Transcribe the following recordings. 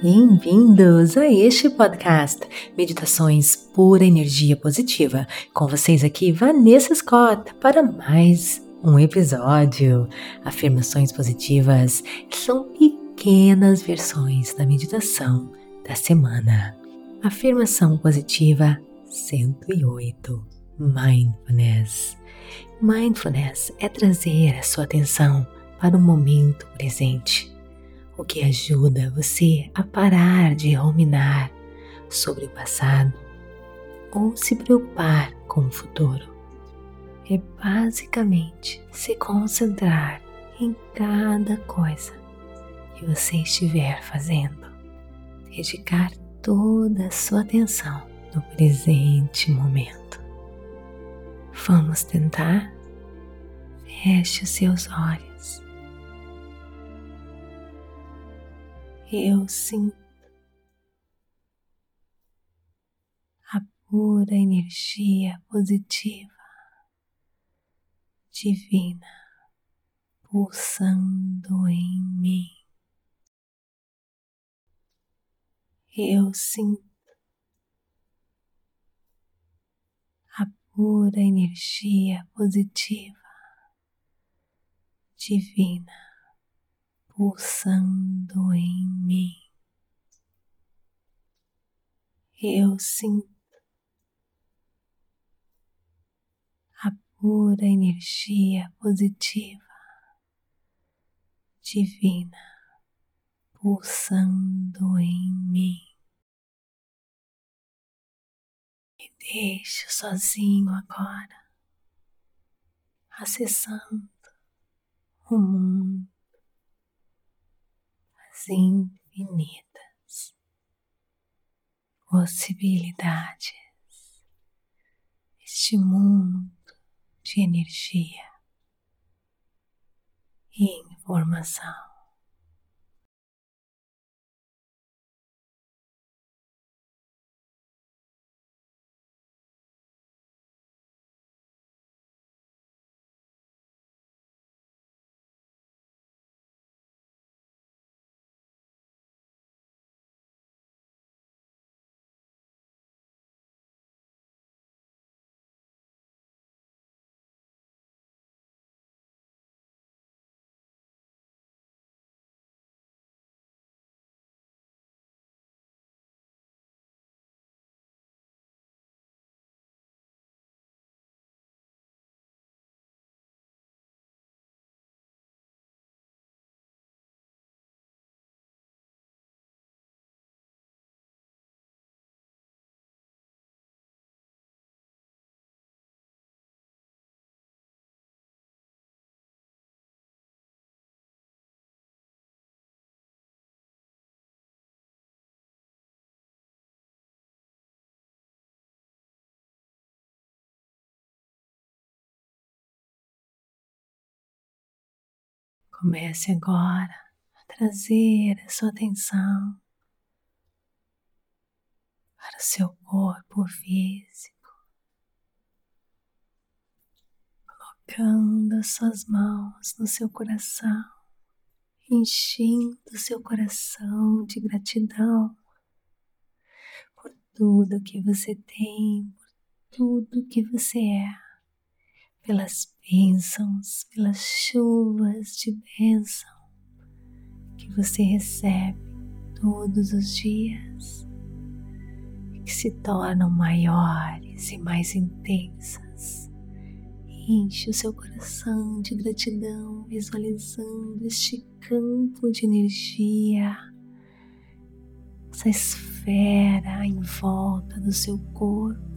Bem-vindos a este podcast Meditações Pura Energia Positiva. Com vocês aqui, Vanessa Scott, para mais um episódio. Afirmações positivas são pequenas versões da meditação da semana. Afirmação positiva 108. Mindfulness. Mindfulness é trazer a sua atenção para o momento presente o que ajuda você a parar de ruminar sobre o passado ou se preocupar com o futuro. É basicamente se concentrar em cada coisa que você estiver fazendo. Dedicar toda a sua atenção no presente momento. Vamos tentar? Feche os seus olhos eu sinto a pura energia positiva, divina, pulsando em mim. Eu sinto a pura energia positiva, divina pulsando em mim. Eu sinto a pura energia positiva, divina, pulsando em mim. Me deixo sozinho agora, acessando o mundo infinitas possibilidades, este mundo de energia e informação. Comece agora a trazer a sua atenção para o seu corpo físico, colocando as suas mãos no seu coração, enchendo seu coração de gratidão por tudo que você tem, por tudo que você é pelas bênçãos, pelas chuvas de bênção que você recebe todos os dias que se tornam maiores e mais intensas. Enche o seu coração de gratidão, visualizando este campo de energia, essa esfera em volta do seu corpo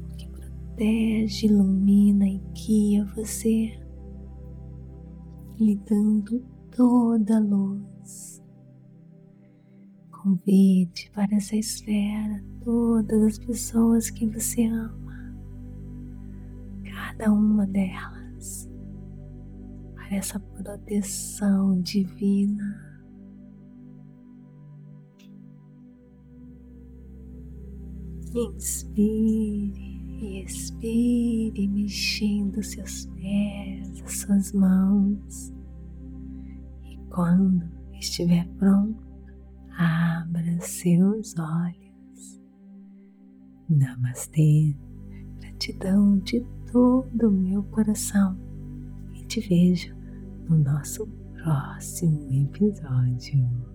protege, ilumina e guia você, lhe dando toda a luz. Convide para essa esfera todas as pessoas que você ama, cada uma delas, para essa proteção divina. Inspire e expire mexendo seus pés, as suas mãos. E quando estiver pronto, abra seus olhos. Namastê, gratidão de todo o meu coração e te vejo no nosso próximo episódio.